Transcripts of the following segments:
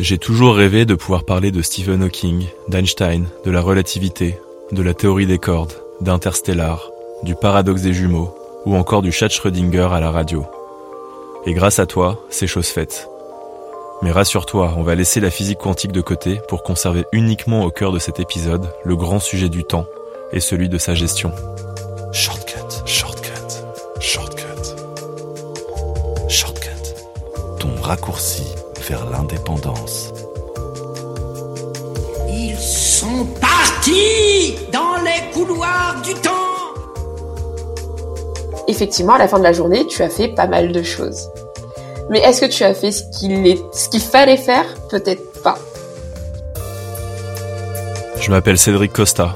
J'ai toujours rêvé de pouvoir parler de Stephen Hawking, d'Einstein, de la relativité, de la théorie des cordes, d'Interstellar, du paradoxe des jumeaux, ou encore du chat Schrödinger à la radio. Et grâce à toi, c'est chose faite. Mais rassure-toi, on va laisser la physique quantique de côté pour conserver uniquement au cœur de cet épisode le grand sujet du temps et celui de sa gestion. Shortcut, shortcut, shortcut. Shortcut. Ton raccourci vers l'indépendance. Ils sont partis dans les couloirs du temps. Effectivement, à la fin de la journée, tu as fait pas mal de choses. Mais est-ce que tu as fait ce qu'il est, ce qu'il fallait faire? Peut-être pas. Je m'appelle Cédric Costa.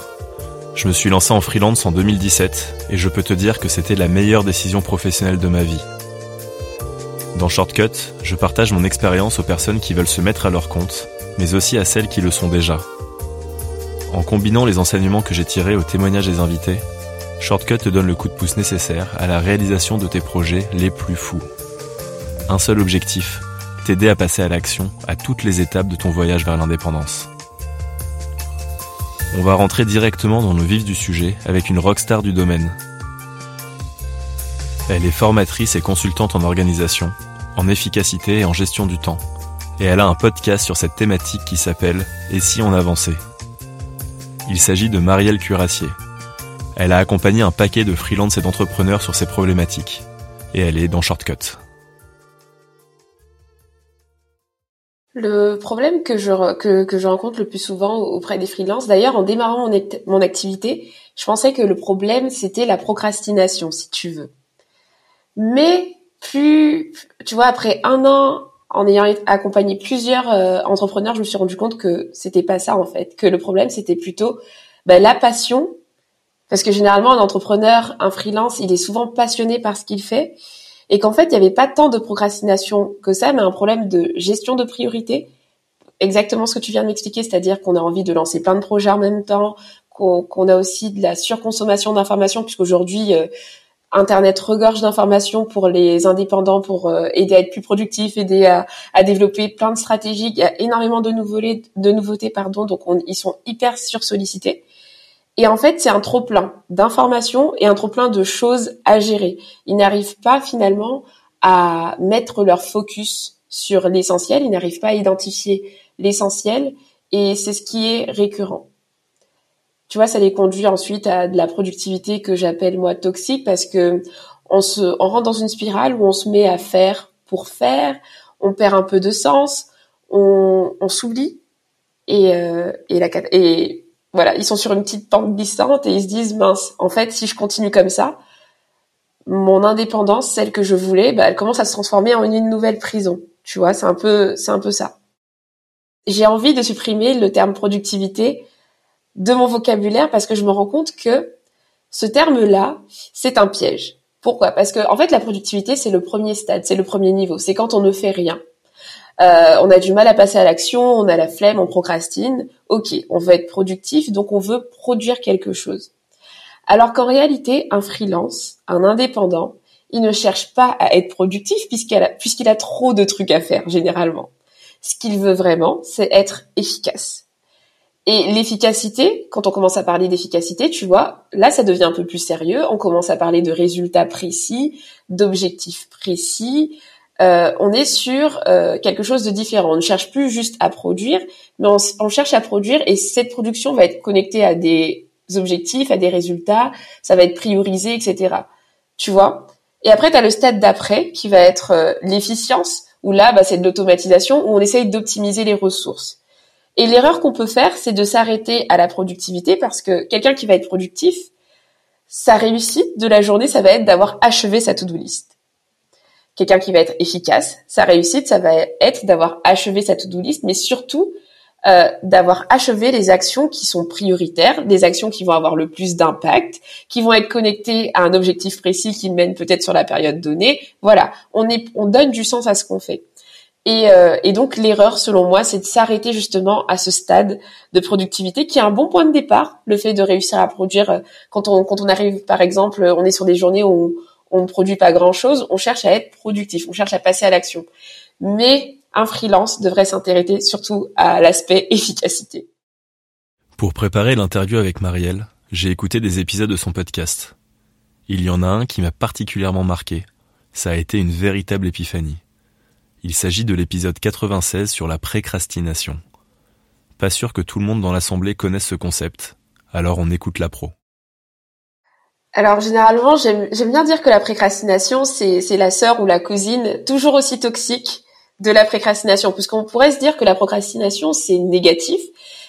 Je me suis lancé en freelance en 2017 et je peux te dire que c'était la meilleure décision professionnelle de ma vie. Dans Shortcut, je partage mon expérience aux personnes qui veulent se mettre à leur compte, mais aussi à celles qui le sont déjà. En combinant les enseignements que j'ai tirés aux témoignages des invités, Shortcut te donne le coup de pouce nécessaire à la réalisation de tes projets les plus fous. Un seul objectif, t'aider à passer à l'action à toutes les étapes de ton voyage vers l'indépendance. On va rentrer directement dans le vif du sujet avec une rockstar du domaine. Elle est formatrice et consultante en organisation, en efficacité et en gestion du temps. Et elle a un podcast sur cette thématique qui s'appelle Et si on avançait? Il s'agit de Marielle Curassier. Elle a accompagné un paquet de freelance et d'entrepreneurs sur ces problématiques. Et elle est dans Shortcut. Le problème que je, que, que je rencontre le plus souvent auprès des freelances, d'ailleurs en démarrant mon, mon activité, je pensais que le problème c'était la procrastination, si tu veux. Mais plus, tu vois, après un an, en ayant accompagné plusieurs euh, entrepreneurs, je me suis rendu compte que c'était pas ça en fait, que le problème c'était plutôt ben, la passion, parce que généralement un entrepreneur, un freelance, il est souvent passionné par ce qu'il fait, et qu'en fait il n'y avait pas tant de procrastination que ça, mais un problème de gestion de priorité. Exactement ce que tu viens de m'expliquer, c'est-à-dire qu'on a envie de lancer plein de projets en même temps, qu'on a aussi de la surconsommation d'informations, puisqu'aujourd'hui euh, Internet regorge d'informations pour les indépendants, pour euh, aider à être plus productifs, aider à, développer plein de stratégies. Il y a énormément de nouveautés, de nouveautés pardon, donc on, ils sont hyper sursollicités. Et en fait, c'est un trop plein d'informations et un trop plein de choses à gérer. Ils n'arrivent pas finalement à mettre leur focus sur l'essentiel. Ils n'arrivent pas à identifier l'essentiel, et c'est ce qui est récurrent tu vois, ça les conduit ensuite à de la productivité que j'appelle moi toxique parce que on se, on rentre dans une spirale où on se met à faire pour faire, on perd un peu de sens, on, on s'oublie et, euh, et la et voilà, ils sont sur une petite pente glissante et ils se disent mince, en fait, si je continue comme ça, mon indépendance, celle que je voulais, bah, elle commence à se transformer en une nouvelle prison. Tu vois, c'est un peu, c'est un peu ça. J'ai envie de supprimer le terme productivité de mon vocabulaire parce que je me rends compte que ce terme-là, c'est un piège. Pourquoi? Parce que en fait, la productivité, c'est le premier stade, c'est le premier niveau. C'est quand on ne fait rien. Euh, on a du mal à passer à l'action, on a la flemme, on procrastine. Ok, on veut être productif, donc on veut produire quelque chose. Alors qu'en réalité, un freelance, un indépendant, il ne cherche pas à être productif puisqu'il a, puisqu'il a trop de trucs à faire généralement. Ce qu'il veut vraiment, c'est être efficace. Et l'efficacité, quand on commence à parler d'efficacité, tu vois, là, ça devient un peu plus sérieux. On commence à parler de résultats précis, d'objectifs précis. Euh, on est sur euh, quelque chose de différent. On ne cherche plus juste à produire, mais on, cherche à produire et cette production va être connectée à des objectifs, à des résultats. Ça va être priorisé, etc. Tu vois? Et après, tu le stade d'après qui va être euh, l'efficience, où là, bah, c'est de l'automatisation, où on essaye d'optimiser les ressources. Et l'erreur qu'on peut faire, c'est de s'arrêter à la productivité parce que quelqu'un qui va être productif, sa réussite de la journée, ça va être d'avoir achevé sa to-do list. Quelqu'un qui va être efficace, sa réussite, ça va être d'avoir achevé sa to-do list, mais surtout euh, d'avoir achevé les actions qui sont prioritaires, des actions qui vont avoir le plus d'impact, qui vont être connectées à un objectif précis qui mène peut-être sur la période donnée. Voilà, on est, on donne du sens à ce qu'on fait. Et, euh, et, donc l'erreur, selon moi, c'est de s'arrêter justement à ce stade de productivité qui est un bon point de départ. Le fait de réussir à produire euh, quand on quand on arrive, par exemple, on est sur des journées où on, ne produit pas grand chose, on cherche à être productif, on cherche à passer à l'action. Mais un freelance devrait s'intéresser surtout à l'aspect efficacité. Pour préparer l'interview avec Marielle, j'ai écouté des épisodes de son podcast. Il y en a un qui m'a particulièrement marqué. Ça a été une véritable épiphanie. Il s'agit de l'épisode 96 sur la précrastination. Pas sûr que tout le monde dans l'assemblée connaisse ce concept, alors on écoute la pro. Alors généralement, j'aime bien dire que la précrastination, c'est la sœur ou la cousine toujours aussi toxique de la précrastination, puisqu'on pourrait se dire que la procrastination c'est négatif,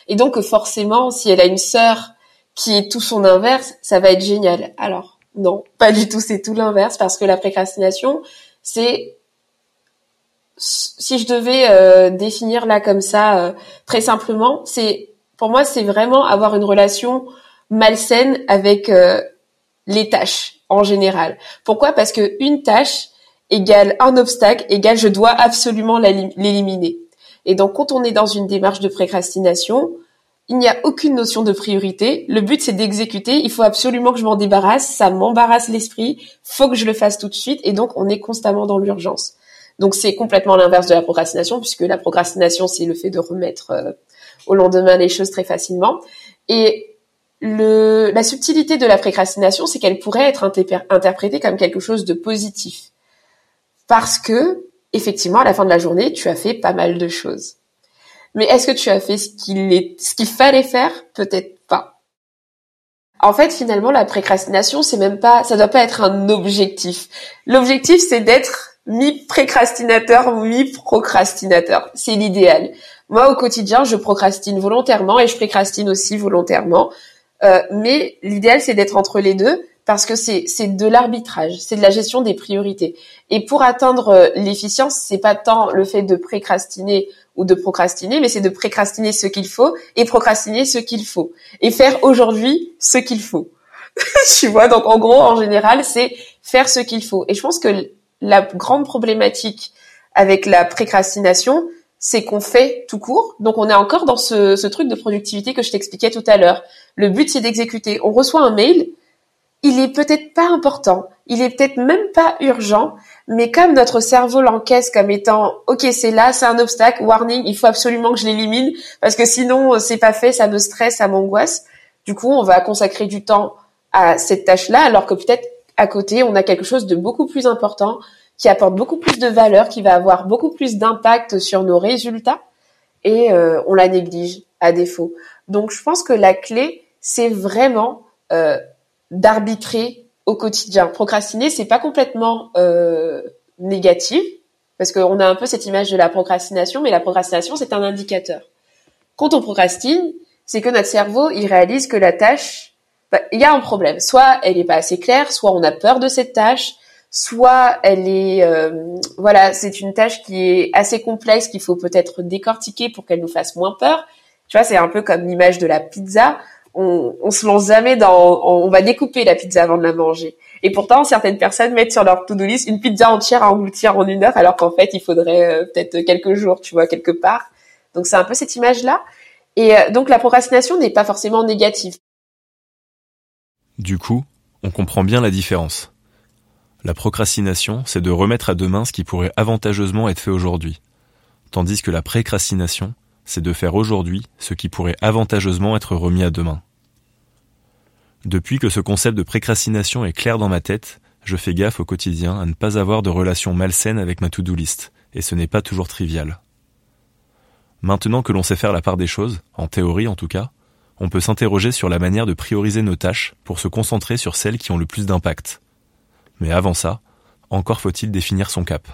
et donc forcément si elle a une sœur qui est tout son inverse, ça va être génial. Alors non, pas du tout, c'est tout l'inverse, parce que la précrastination c'est si je devais euh, définir là comme ça euh, très simplement, c'est pour moi c'est vraiment avoir une relation malsaine avec euh, les tâches en général. Pourquoi? Parce que une tâche égale un obstacle égale je dois absolument l'éliminer. Et donc quand on est dans une démarche de précrastination, il n'y a aucune notion de priorité. Le but c'est d'exécuter. Il faut absolument que je m'en débarrasse. Ça m'embarrasse l'esprit. Faut que je le fasse tout de suite. Et donc on est constamment dans l'urgence. Donc c'est complètement l'inverse de la procrastination puisque la procrastination c'est le fait de remettre euh, au lendemain les choses très facilement. Et le, la subtilité de la précrastination, c'est qu'elle pourrait être interprétée comme quelque chose de positif. Parce que effectivement à la fin de la journée tu as fait pas mal de choses. Mais est-ce que tu as fait ce qu'il qu'il fallait faire? Peut-être pas. En fait finalement la précrastination c'est même pas ça doit pas être un objectif. L'objectif c'est d'être mi-précrastinateur mi-procrastinateur c'est l'idéal moi au quotidien je procrastine volontairement et je précrastine aussi volontairement euh, mais l'idéal c'est d'être entre les deux parce que c'est de l'arbitrage, c'est de la gestion des priorités. Et pour atteindre euh, l'efficience, c'est pas tant le fait de précrastiner ou de procrastiner, mais c'est de précrastiner ce qu'il faut et procrastiner ce qu'il faut et faire aujourd'hui ce qu'il faut. tu vois, donc en gros, en général, c'est faire ce qu'il faut. Et je pense que la grande problématique avec la précrastination, c'est qu'on fait tout court. Donc on est encore dans ce, truc de productivité que je t'expliquais tout à l'heure. Le but, c'est d'exécuter. On reçoit un mail, il est peut-être pas important, il est peut-être même pas urgent, mais comme notre cerveau l'encaisse comme étant OK, c'est là, c'est un obstacle, warning, il faut absolument que je l'élimine parce que sinon c'est pas fait, ça me stresse, ça m'angoisse. Du coup, on va consacrer du temps à cette tâche-là alors que peut-être à côté, on a quelque chose de beaucoup plus important qui apporte beaucoup plus de valeur, qui va avoir beaucoup plus d'impact sur nos résultats et euh, on la néglige à défaut. Donc je pense que la clé, c'est vraiment euh, d'arbitrer au quotidien. Procrastiner, c'est pas complètement euh, négatif parce qu'on a un peu cette image de la procrastination, mais la procrastination c'est un indicateur. Quand on procrastine, c'est que notre cerveau il réalise que la tâche, bah, il y a un problème. Soit elle n'est pas assez claire, soit on a peur de cette tâche, soit elle est, euh, voilà, c'est une tâche qui est assez complexe qu'il faut peut-être décortiquer pour qu'elle nous fasse moins peur. Tu vois, c'est un peu comme l'image de la pizza on, on se lance jamais dans, on va découper la pizza avant de la manger. Et pourtant, certaines personnes mettent sur leur to-do list une pizza entière à engloutir en une heure, alors qu'en fait, il faudrait euh, peut-être quelques jours, tu vois, quelque part. Donc c'est un peu cette image-là. Et euh, donc la procrastination n'est pas forcément négative. Du coup, on comprend bien la différence. La procrastination, c'est de remettre à demain ce qui pourrait avantageusement être fait aujourd'hui. Tandis que la précrastination, c'est de faire aujourd'hui ce qui pourrait avantageusement être remis à demain. Depuis que ce concept de précrastination est clair dans ma tête, je fais gaffe au quotidien à ne pas avoir de relations malsaines avec ma to-do list, et ce n'est pas toujours trivial. Maintenant que l'on sait faire la part des choses, en théorie en tout cas, on peut s'interroger sur la manière de prioriser nos tâches pour se concentrer sur celles qui ont le plus d'impact. Mais avant ça, encore faut-il définir son cap.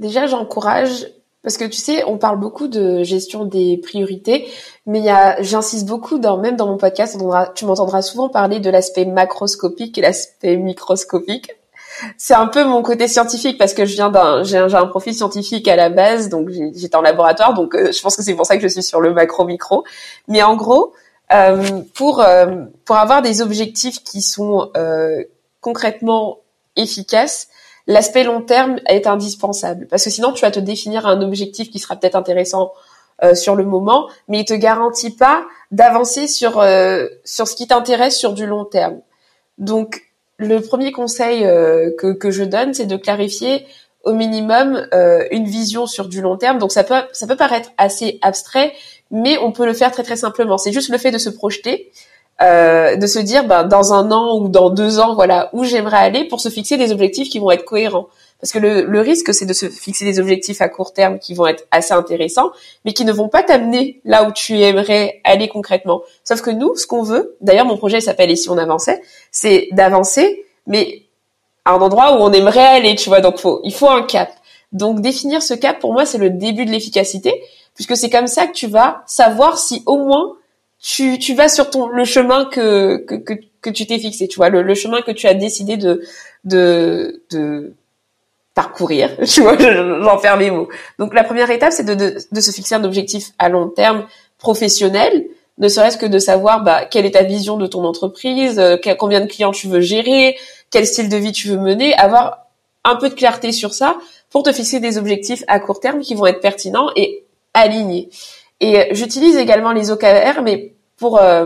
Déjà, j'encourage parce que tu sais, on parle beaucoup de gestion des priorités, mais j'insiste beaucoup dans, même dans mon podcast, tu m'entendras souvent parler de l'aspect macroscopique et l'aspect microscopique. C'est un peu mon côté scientifique parce que je viens d'un, j'ai un, un, profil scientifique à la base, donc j'étais en laboratoire, donc euh, je pense que c'est pour ça que je suis sur le macro-micro. Mais en gros, euh, pour euh, pour avoir des objectifs qui sont euh, concrètement efficaces, l'aspect long terme est indispensable parce que sinon tu vas te définir un objectif qui sera peut-être intéressant sur le moment, mais il te garantit pas d'avancer sur sur ce qui t'intéresse sur du long terme. Donc le premier conseil euh, que, que je donne, c'est de clarifier au minimum euh, une vision sur du long terme. Donc ça peut ça peut paraître assez abstrait, mais on peut le faire très très simplement. C'est juste le fait de se projeter, euh, de se dire ben, dans un an ou dans deux ans, voilà où j'aimerais aller pour se fixer des objectifs qui vont être cohérents. Parce que le, le risque, c'est de se fixer des objectifs à court terme qui vont être assez intéressants, mais qui ne vont pas t'amener là où tu aimerais aller concrètement. Sauf que nous, ce qu'on veut, d'ailleurs mon projet s'appelle Et si on avançait, c'est d'avancer, mais à un endroit où on aimerait aller, tu vois. Donc faut, il faut un cap. Donc définir ce cap, pour moi, c'est le début de l'efficacité, puisque c'est comme ça que tu vas savoir si au moins tu, tu vas sur ton le chemin que que, que, tu t'es fixé, tu vois, le, le, chemin que tu as décidé de de, de parcourir, tu vois, j'en mes mots. Donc la première étape, c'est de, de, de, se fixer un objectif à long terme professionnel, ne serait-ce que de savoir bah, quelle est ta vision de ton entreprise, euh, combien de clients tu veux gérer, quel style de vie tu veux mener, avoir un peu de clarté sur ça pour te fixer des objectifs à court terme qui vont être pertinents et alignés. Et j'utilise également les OKR, mais pour euh,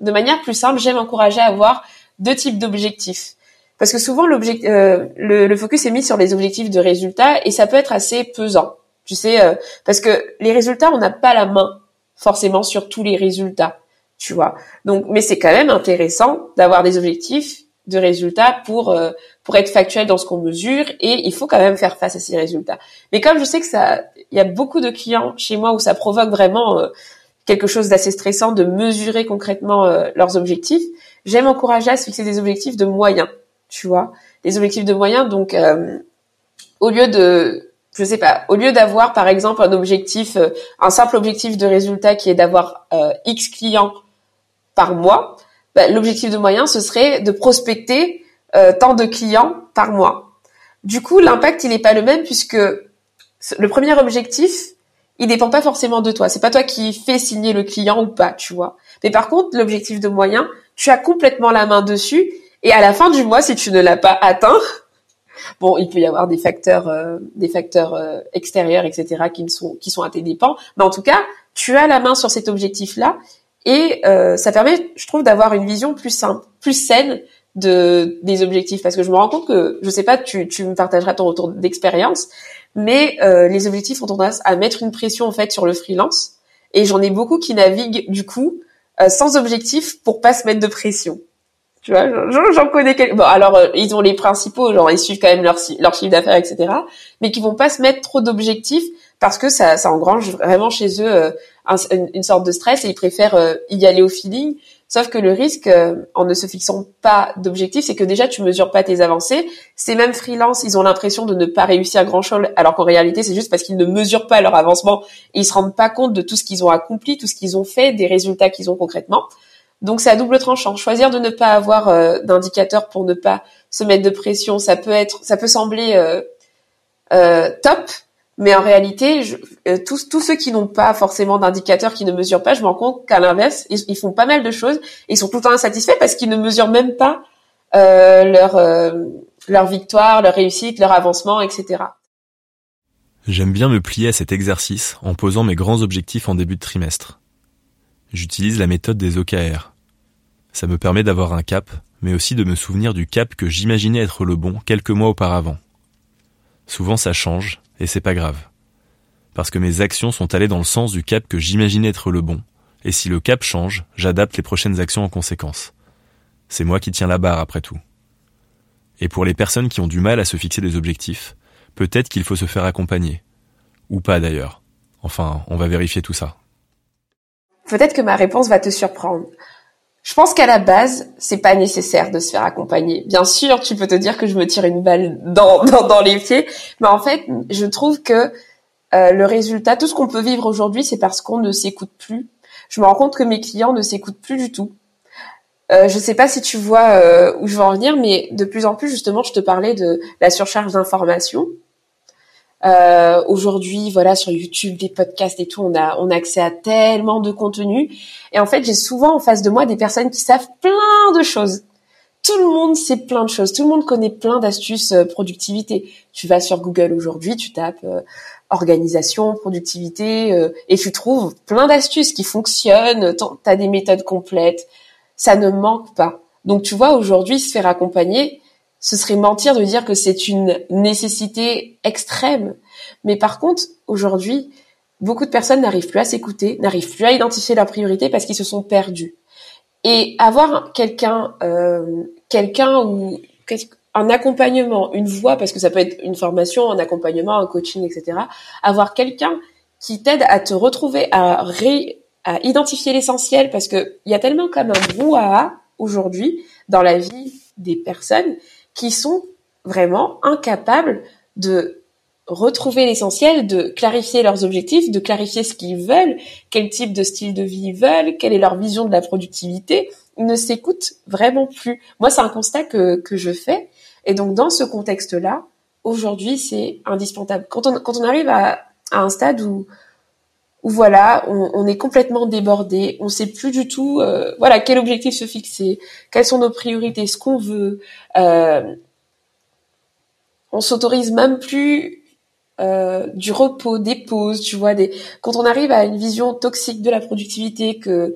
de manière plus simple, j'aime encourager à avoir deux types d'objectifs. Parce que souvent, euh, le, le, focus est mis sur les objectifs de résultats et ça peut être assez pesant. Tu sais, euh, parce que les résultats, on n'a pas la main forcément sur tous les résultats, tu vois. Donc, mais c'est quand même intéressant d'avoir des objectifs de résultats pour euh, pour être factuel dans ce qu'on mesure et il faut quand même faire face à ces résultats. Mais comme je sais que ça, il y a beaucoup de clients chez moi où ça provoque vraiment quelque chose d'assez stressant de mesurer concrètement leurs objectifs, j'aime encourager à se fixer des objectifs de moyens tu vois, les objectifs de moyens. Donc, euh, au lieu de, je sais pas, au lieu d'avoir par exemple un objectif, euh, un simple objectif de résultat qui est d'avoir euh, X clients par mois, bah, l'objectif de moyens ce serait de prospecter tant de clients par mois. Du coup, l'impact il n'est pas le même puisque le premier objectif il dépend pas forcément de toi. C'est pas toi qui fais signer le client ou pas, tu vois. Mais par contre, l'objectif de moyens, tu as complètement la main dessus et à la fin du mois, si tu ne l'as pas atteint, bon, il peut y avoir des facteurs, euh, des facteurs euh, extérieurs, etc., qui sont qui sont à tes dépens. Mais en tout cas, tu as la main sur cet objectif-là, et euh, ça permet, je trouve, d'avoir une vision plus simple, plus saine de des objectifs. Parce que je me rends compte que, je sais pas, tu tu me partageras ton retour d'expérience, mais les objectifs ont tendance à mettre une pression en fait sur le freelance. Et j'en ai beaucoup qui naviguent du coup sans objectif pour pas se mettre de pression. Tu vois, j'en connais quelques. Bon, alors euh, ils ont les principaux, genre ils suivent quand même leur, leur chiffre d'affaires, etc. Mais qui vont pas se mettre trop d'objectifs parce que ça, ça engrange vraiment chez eux euh, une, sorte de stress et ils préfèrent euh, y aller au feeling. Sauf que le risque, en ne se fixant pas d'objectifs, c'est que déjà tu mesures pas tes avancées. Ces mêmes freelance, ils ont l'impression de ne pas réussir grand chose, alors qu'en réalité c'est juste parce qu'ils ne mesurent pas leur avancement ils se rendent pas compte de tout ce qu'ils ont accompli, tout ce qu'ils ont fait, des résultats qu'ils ont concrètement. Donc c'est à double tranchant. Choisir de ne pas avoir euh, d'indicateur pour ne pas se mettre de pression, ça peut être, ça peut sembler euh, euh, top, mais en réalité, je, tous, tous ceux qui n'ont pas forcément d'indicateur, qui ne mesurent pas, je me rends compte qu'à l'inverse, ils, font pas mal de choses ils sont tout le temps insatisfaits parce qu'ils ne mesurent même pas leur leur victoire, leur réussite, leur avancement, etc. J'aime bien me plier à cet exercice en posant mes grands objectifs en début de trimestre. J'utilise la méthode des OKR. Ça me permet d'avoir un cap, mais aussi de me souvenir du cap que j'imaginais être le bon quelques mois auparavant. Souvent ça change, et c'est pas grave. Parce que mes actions sont allées dans le sens du cap que j'imaginais être le bon, et si le cap change, j'adapte les prochaines actions en conséquence. C'est moi qui tiens la barre après tout. Et pour les personnes qui ont du mal à se fixer des objectifs, peut-être qu'il faut se faire accompagner. Ou pas d'ailleurs. Enfin, on va vérifier tout ça. Peut-être que ma réponse va te surprendre. Je pense qu'à la base, c'est pas nécessaire de se faire accompagner. Bien sûr, tu peux te dire que je me tire une balle dans, dans, les pieds, mais en fait, je trouve que euh, le résultat, tout ce qu'on peut vivre aujourd'hui, c'est parce qu'on ne s'écoute plus. Je me rends compte que mes clients ne s'écoutent plus du tout. euh, je sais pas si tu vois euh, où je veux en venir, mais de plus en plus, justement, je te parlais de la surcharge d'informations. Euh, Aujourd'hui, voilà, sur YouTube, des podcasts et tout, on a, on a accès à tellement de contenu. Et en fait, j'ai souvent en face de moi des personnes qui savent plein de choses. Tout le monde sait plein de choses. Tout le monde connaît plein d'astuces euh, productivité. Tu vas sur Google aujourd'hui, tu tapes euh, organisation, productivité, euh, et tu trouves plein d'astuces qui fonctionnent. Tu as des méthodes complètes. Ça ne manque pas. Donc tu vois, aujourd'hui, se faire accompagner, ce serait mentir de dire que c'est une nécessité extrême. Mais par contre, aujourd'hui, beaucoup de personnes n'arrivent plus à s'écouter, n'arrivent plus à identifier leurs priorités parce qu'ils se sont perdus. Et avoir quelqu'un, euh, quelqu'un ou un accompagnement, une voix, parce que ça peut être une formation, un accompagnement, un coaching, etc. Avoir quelqu'un qui t'aide à te retrouver, à, à identifier l'essentiel, parce que il y a tellement comme un brouhaha aujourd'hui dans la vie des personnes qui sont vraiment incapables de retrouver l'essentiel, de clarifier leurs objectifs, de clarifier ce qu'ils veulent, quel type de style de vie ils veulent, quelle est leur vision de la productivité. Ils ne s'écoutent vraiment plus. Moi, c'est un constat que, que je fais. Et donc, dans ce contexte-là, aujourd'hui, c'est indispensable. Quand on, quand on arrive à, à un stade où, où voilà, on, est complètement débordé, on sait plus du tout, euh, voilà, quel objectif se fixer, quelles sont nos priorités, ce qu'on veut. Euh, on s'autorise même plus euh, du repos, des pauses, tu vois, quand on arrive à une vision toxique de la productivité, que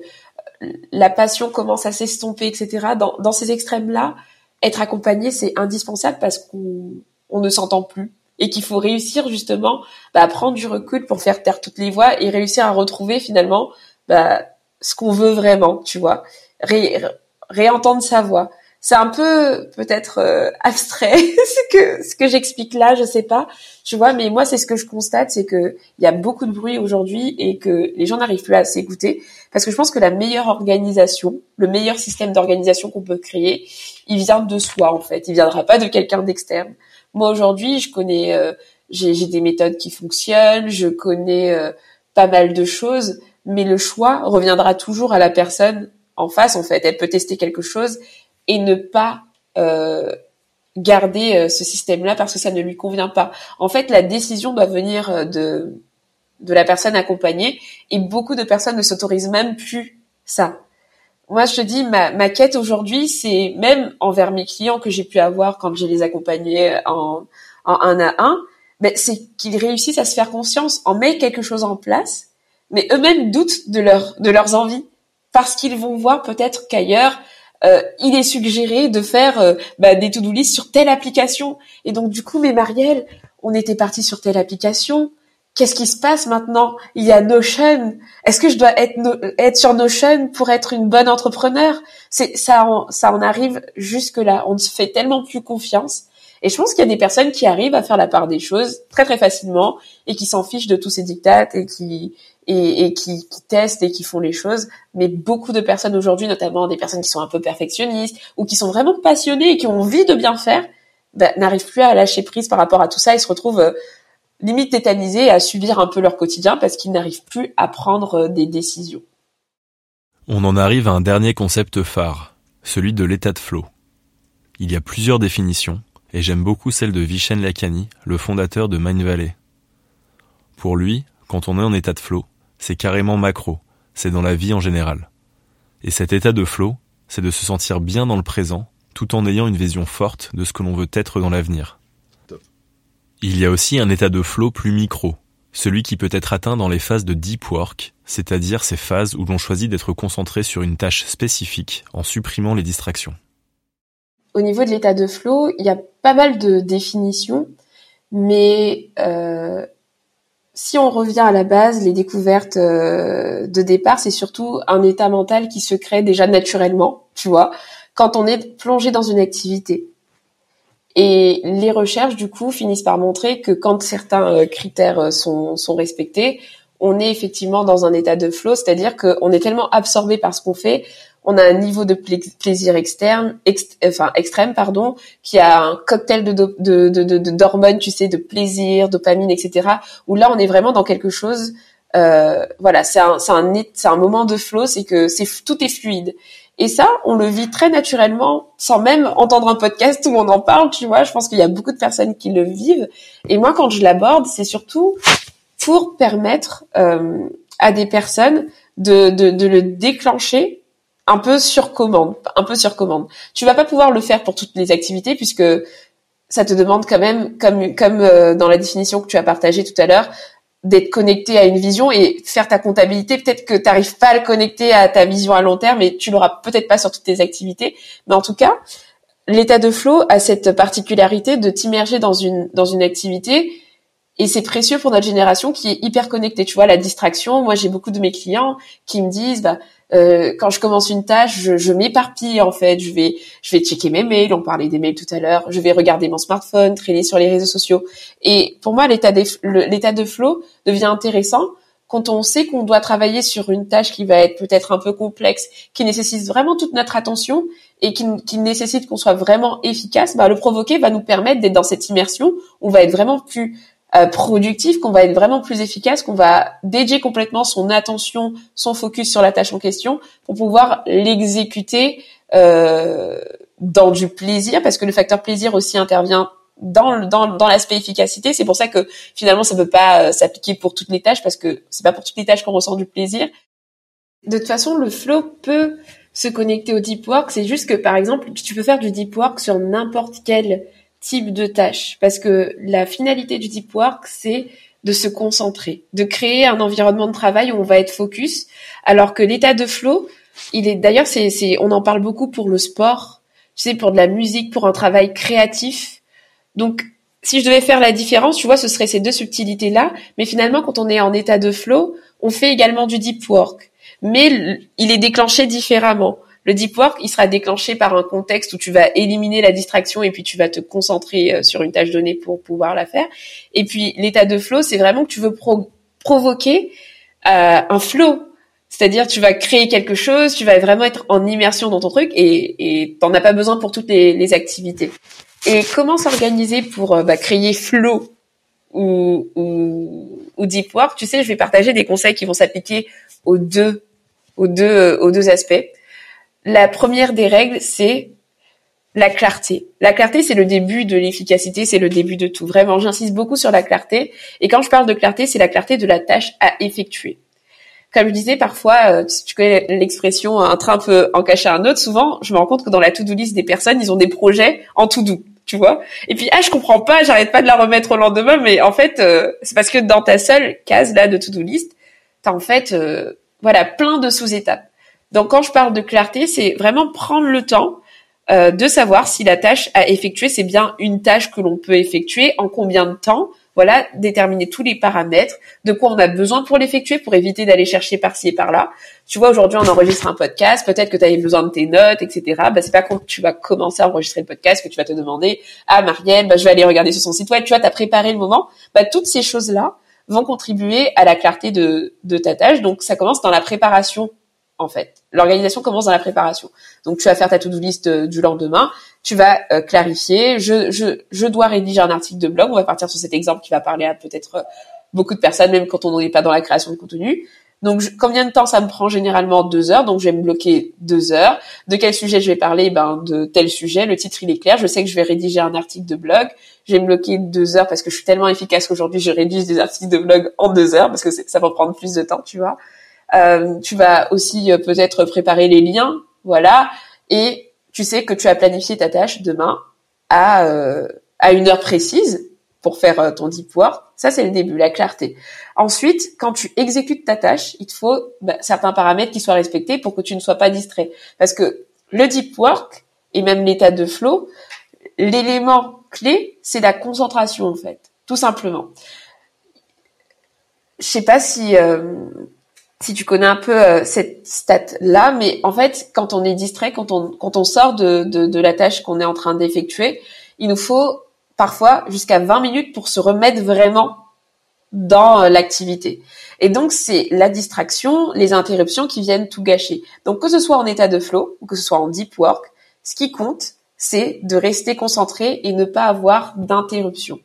la passion commence à s'estomper, etc. Dans, ces extrêmes-là, être accompagné, c'est indispensable parce qu'on on ne s'entend plus et qu'il faut réussir justement bah, à prendre du recul pour faire taire toutes les voix et réussir à retrouver finalement bah, ce qu'on veut vraiment, tu vois, Ré, réentendre sa voix. C'est un peu peut-être euh, abstrait ce que ce que j'explique là, je sais pas, tu vois, mais moi c'est ce que je constate, c'est que il y a beaucoup de bruit aujourd'hui et que les gens n'arrivent plus à s'écouter parce que je pense que la meilleure organisation, le meilleur système d'organisation qu'on peut créer, il vient de soi en fait, il viendra pas de quelqu'un d'externe. Moi aujourd'hui, je connais euh, j'ai des méthodes qui fonctionnent, je connais euh, pas mal de choses, mais le choix reviendra toujours à la personne en face en fait. Elle peut tester quelque chose et ne pas euh, garder euh, ce système-là parce que ça ne lui convient pas. En fait, la décision doit venir euh, de de la personne accompagnée et beaucoup de personnes ne s'autorisent même plus ça. Moi, je te dis, ma, ma quête aujourd'hui, c'est même envers mes clients que j'ai pu avoir quand je les accompagnais en, en un à un, ben, c'est qu'ils réussissent à se faire conscience, en mettre quelque chose en place, mais eux-mêmes doutent de leur de leurs envies parce qu'ils vont voir peut-être qu'ailleurs euh, il est suggéré de faire euh, bah, des to-do list sur telle application. Et donc du coup, mais Marielle, on était parti sur telle application. Qu'est-ce qui se passe maintenant? Il y a Notion. Est-ce que je dois être, être sur Notion pour être une bonne entrepreneur? C'est ça, ça en arrive jusque là. On se fait tellement plus confiance. Et je pense qu'il y a des personnes qui arrivent à faire la part des choses très très facilement et qui s'en fichent de tous ces dictats et qui et, et qui, qui, testent et qui font les choses. Mais beaucoup de personnes aujourd'hui, notamment des personnes qui sont un peu perfectionnistes ou qui sont vraiment passionnées et qui ont envie de bien faire, bah, n'arrivent plus à lâcher prise par rapport à tout ça et se retrouvent euh, limite tétanisés à subir un peu leur quotidien parce qu'ils n'arrivent plus à prendre euh, des décisions. On en arrive à un dernier concept phare, celui de l'état de flow. Il y a plusieurs définitions, et j'aime beaucoup celle de Vishen Lakhiani, le fondateur de Mind Valley. Pour lui, quand on est en état de flow, c'est carrément macro, c'est dans la vie en général. Et cet état de flow, c'est de se sentir bien dans le présent, tout en ayant une vision forte de ce que l'on veut être dans l'avenir. Il y a aussi un état de flow plus micro, celui qui peut être atteint dans les phases de deep work, c'est-à-dire ces phases où l'on choisit d'être concentré sur une tâche spécifique en supprimant les distractions. Au niveau de l'état de flow, il y a pas mal de définitions, mais euh, si on revient à la base, les découvertes euh, de départ, c'est surtout un état mental qui se crée déjà naturellement, tu vois, quand on est plongé dans une activité. Et les recherches, du coup, finissent par montrer que quand certains euh, critères euh, sont, sont respectés, on est effectivement dans un état de flow, c'est-à-dire qu'on est tellement absorbé par ce qu'on fait on a un niveau de plaisir externe, enfin extrême, pardon, qui a un cocktail de, de, de, d'hormones, tu sais, de plaisir, dopamine, etc. Où là, on est vraiment dans quelque chose. Euh, voilà, c'est un, un, un moment de flow, c'est que c'est tout est fluide. Et ça, on le vit très naturellement, sans même entendre un podcast où on en parle, tu vois. Je pense qu'il y a beaucoup de personnes qui le vivent. Et moi, quand je l'aborde, c'est surtout pour permettre euh, à des personnes de, de, le déclencher un peu sur commande, un peu sur commande. Tu vas pas pouvoir le faire pour toutes les activités puisque ça te demande quand même, comme, comme euh, dans la définition que tu as partagée tout à l'heure, d'être connecté à une vision et faire ta comptabilité. Peut-être que tu n'arrives pas à le connecter à ta vision à long terme, et tu l'auras peut-être pas sur toutes tes activités. Mais en tout cas, l'état de flow a cette particularité de t'immerger dans une dans une activité et c'est précieux pour notre génération qui est hyper connectée. Tu vois, la distraction. Moi, j'ai beaucoup de mes clients qui me disent, bah, euh, quand je commence une tâche, je, je m'éparpille en fait. Je vais, je vais checker mes mails. On parlait des mails tout à l'heure. Je vais regarder mon smartphone, traîner sur les réseaux sociaux. Et pour moi, l'état l'état de flow devient intéressant quand on sait qu'on doit travailler sur une tâche qui va être peut-être un peu complexe, qui nécessite vraiment toute notre attention et qui, qui nécessite qu'on soit vraiment efficace, bah, le provoquer va nous permettre d'être dans cette immersion. On va être vraiment plus productif, qu'on va être vraiment plus efficace, qu'on va dédier complètement son attention, son focus sur la tâche en question pour pouvoir l'exécuter euh, dans du plaisir, parce que le facteur plaisir aussi intervient dans, dans, dans l'aspect efficacité. C'est pour ça que finalement ça peut pas euh, s'appliquer pour toutes les tâches, parce que c'est pas pour toutes les tâches qu'on ressent du plaisir. De toute façon, le flow peut se connecter au deep work. C'est juste que par exemple, tu peux faire du deep work sur n'importe quel type de tâche parce que la finalité du deep work c'est de se concentrer, de créer un environnement de travail où on va être focus alors que l'état de flow, il est d'ailleurs c'est c'est on en parle beaucoup pour le sport, tu sais pour de la musique, pour un travail créatif. Donc si je devais faire la différence, tu vois, ce serait ces deux subtilités là, mais finalement quand on est en état de flow, on fait également du deep work, mais il est déclenché différemment. Le deep work, il sera déclenché par un contexte où tu vas éliminer la distraction et puis tu vas te concentrer euh, sur une tâche donnée pour pouvoir la faire. Et puis l'état de flow, c'est vraiment que tu veux provoquer euh, un flow. C'est-à-dire, tu vas créer quelque chose, tu vas vraiment être en immersion dans ton truc et t'en as pas besoin pour toutes les, activités. Et comment s'organiser pour euh, bah, créer flow ou, ou, ou deep work? Tu sais, je vais partager des conseils qui vont s'appliquer aux deux, aux deux, aux deux aspects. La première des règles, c'est la clarté. La clarté, c'est le début de l'efficacité, c'est le début de tout. Vraiment, j'insiste beaucoup sur la clarté. Et quand je parle de clarté, c'est la clarté de la tâche à effectuer. Comme je disais, parfois, euh, tu connais l'expression un train peut en cacher un autre. Souvent, je me rends compte que dans la to-do list des personnes, ils ont des projets en to-do, tu vois. Et puis, ah, je comprends pas, j'arrête pas de la remettre au lendemain, mais en fait, euh, c'est parce que dans ta seule case là de to-do list, t'as en fait, euh, voilà, plein de sous-étapes. Donc quand je parle de clarté, c'est vraiment prendre le temps euh, de savoir si la tâche à effectuer, c'est bien une tâche que l'on peut effectuer, en combien de temps, voilà, déterminer tous les paramètres, de quoi on a besoin pour l'effectuer, pour éviter d'aller chercher par-ci et par-là. Tu vois, aujourd'hui, on enregistre un podcast, peut-être que tu avais besoin de tes notes, etc. Bah, c'est pas quand tu vas commencer à enregistrer le podcast que tu vas te demander, ah, Marielle, bah, je vais aller regarder sur son site web, tu vois, tu as préparé le moment. Bah, toutes ces choses-là vont contribuer à la clarté de ta tâche. Donc, ça commence dans la préparation en fait. L'organisation commence dans la préparation. Donc tu vas faire ta to-do list euh, du lendemain, tu vas euh, clarifier, je, je, je dois rédiger un article de blog, on va partir sur cet exemple qui va parler à peut-être euh, beaucoup de personnes, même quand on n'est pas dans la création de contenu. Donc combien de temps ça me prend généralement deux heures, donc je vais me bloquer deux heures. De quel sujet je vais parler? Ben de tel sujet, le titre il est clair, je sais que je vais rédiger un article de blog, je vais me bloquer deux heures parce que je suis tellement efficace qu'aujourd'hui je rédige des articles de blog en deux heures parce que ça va prendre plus de temps, tu vois. Euh, tu vas aussi euh, peut-être préparer les liens, voilà, et tu sais que tu as planifié ta tâche demain à euh, à une heure précise pour faire ton deep work. Ça c'est le début, la clarté. Ensuite, quand tu exécutes ta tâche, il te faut bah, certains paramètres qui soient respectés pour que tu ne sois pas distrait, parce que le deep work et même l'état de flow, l'élément clé, c'est la concentration en fait, tout simplement. Je sais pas si si tu connais un peu euh, cette stat là, mais en fait, quand on est distrait, quand on quand on sort de de, la tâche qu'on est en train d'effectuer, il nous faut parfois jusqu'à 20 minutes pour se remettre vraiment dans euh, l'activité. Et donc c'est la distraction, les interruptions qui viennent tout gâcher. Donc que ce soit en état de flow ou que ce soit en deep work, ce qui compte, c'est de rester concentré et ne pas avoir d'interruption.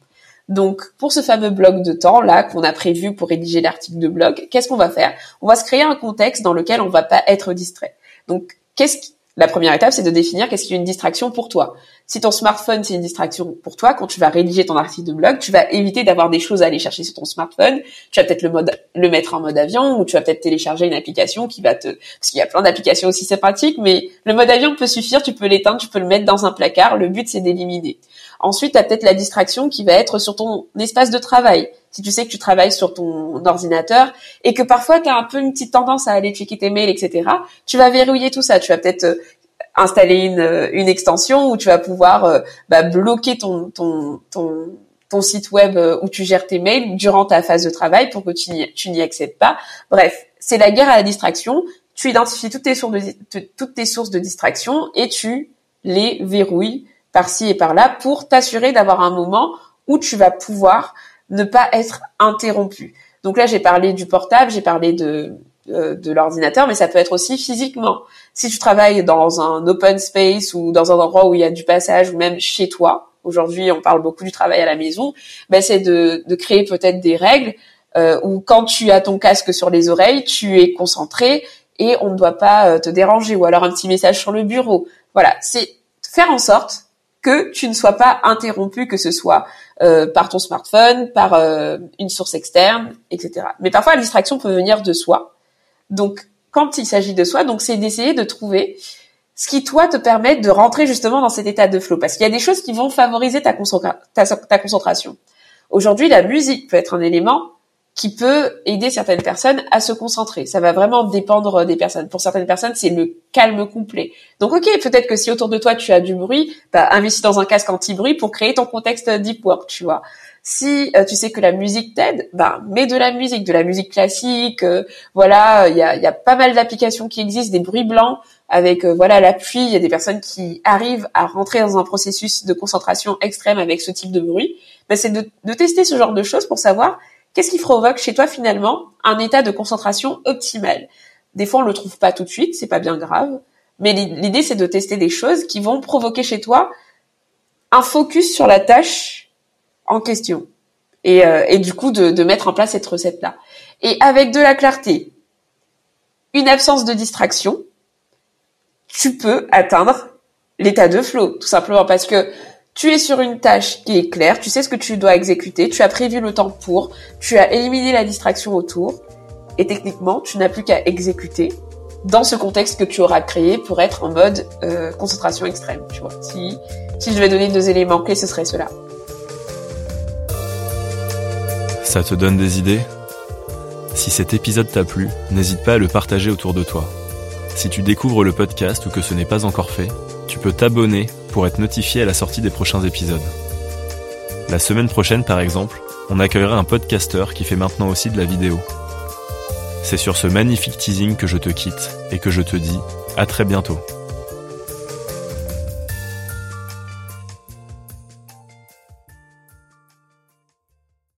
Donc, pour ce fameux bloc de temps là qu'on a prévu pour rédiger l'article de blog, qu'est-ce qu'on va faire? On va se créer un contexte dans lequel on va pas être distrait. Donc, qu'est-ce La première étape, c'est de définir qu'est-ce qui est une distraction pour toi. Si ton smartphone, c'est une distraction pour toi, quand tu vas rédiger ton article de blog, tu vas éviter d'avoir des choses à aller chercher sur ton smartphone. Tu vas peut-être le, le mettre en mode avion ou tu vas peut-être télécharger une application qui va te... Parce qu'il y a plein d'applications aussi, c'est pratique, mais le mode avion peut suffire, tu peux l'éteindre, tu peux le mettre dans un placard. Le but, c'est d'éliminer. Ensuite, tu as peut-être la distraction qui va être sur ton espace de travail. Si tu sais que tu travailles sur ton ordinateur et que parfois tu as un peu une petite tendance à aller checker tes mails, etc., tu vas verrouiller tout ça. Tu vas peut-être euh, installer une, euh, une extension où tu vas pouvoir euh, bah, bloquer ton, ton, ton, site web où tu gères tes mails durant ta phase de travail pour que tu n'y accèdes pas. Bref, c'est la guerre à la distraction. Tu identifies toutes tes sources de, toutes tes sources de distraction et tu les verrouilles par-ci et par-là pour t'assurer d'avoir un moment où tu vas pouvoir ne pas être interrompu. Donc là, j'ai parlé du portable, j'ai parlé de, euh, de l'ordinateur, mais ça peut être aussi physiquement. Si tu travailles dans un open space ou dans un endroit où il y a du passage ou même chez toi, aujourd'hui on parle beaucoup du travail à la maison, ben c'est de, de créer peut-être des règles euh, où quand tu as ton casque sur les oreilles, tu es concentré et on ne doit pas euh, te déranger ou alors un petit message sur le bureau. Voilà, c'est faire en sorte que tu ne sois pas interrompu, que ce soit euh, par ton smartphone, par euh, une source externe, etc. Mais parfois, la distraction peut venir de soi. Donc, quand il s'agit de soi, donc c'est d'essayer de trouver ce qui toi te permet de rentrer justement dans cet état de flow, parce qu'il y a des choses qui vont favoriser ta, ta concentration. Aujourd'hui, la musique peut être un élément qui peut aider certaines personnes à se concentrer. Ça va vraiment dépendre des personnes. Pour certaines personnes, c'est le calme complet. Donc, ok, peut-être que si autour de toi tu as du bruit, bah, investis dans un casque anti-bruit pour créer ton contexte deep work, tu vois. Si euh, tu sais que la musique t'aide, bah, mets de la musique, de la musique classique. Euh, voilà, il y a, y a, pas mal d'applications qui existent, des bruits blancs avec euh, voilà la pluie. Il y a des personnes qui arrivent à rentrer dans un processus de concentration extrême avec ce type de bruit. Bah, c'est de, de tester ce genre de choses pour savoir Qu'est-ce qui provoque chez toi finalement un état de concentration optimal? Des fois, on le trouve pas tout de suite, c'est pas bien grave, mais l'idée c'est de tester des choses qui vont provoquer chez toi un focus sur la tâche en question et, euh, et du coup de, de mettre en place cette recette là. Et avec de la clarté, une absence de distraction, tu peux atteindre l'état de flow, tout simplement parce que tu es sur une tâche qui est claire, tu sais ce que tu dois exécuter, tu as prévu le temps pour, tu as éliminé la distraction autour, et techniquement, tu n'as plus qu'à exécuter dans ce contexte que tu auras créé pour être en mode euh, concentration extrême, tu vois. Si, si je vais donner deux éléments clés, ce serait cela. Ça te donne des idées? Si cet épisode t'a plu, n'hésite pas à le partager autour de toi. Si tu découvres le podcast ou que ce n'est pas encore fait, tu peux t'abonner pour être notifié à la sortie des prochains épisodes. La semaine prochaine, par exemple, on accueillera un podcasteur qui fait maintenant aussi de la vidéo. C'est sur ce magnifique teasing que je te quitte et que je te dis à très bientôt.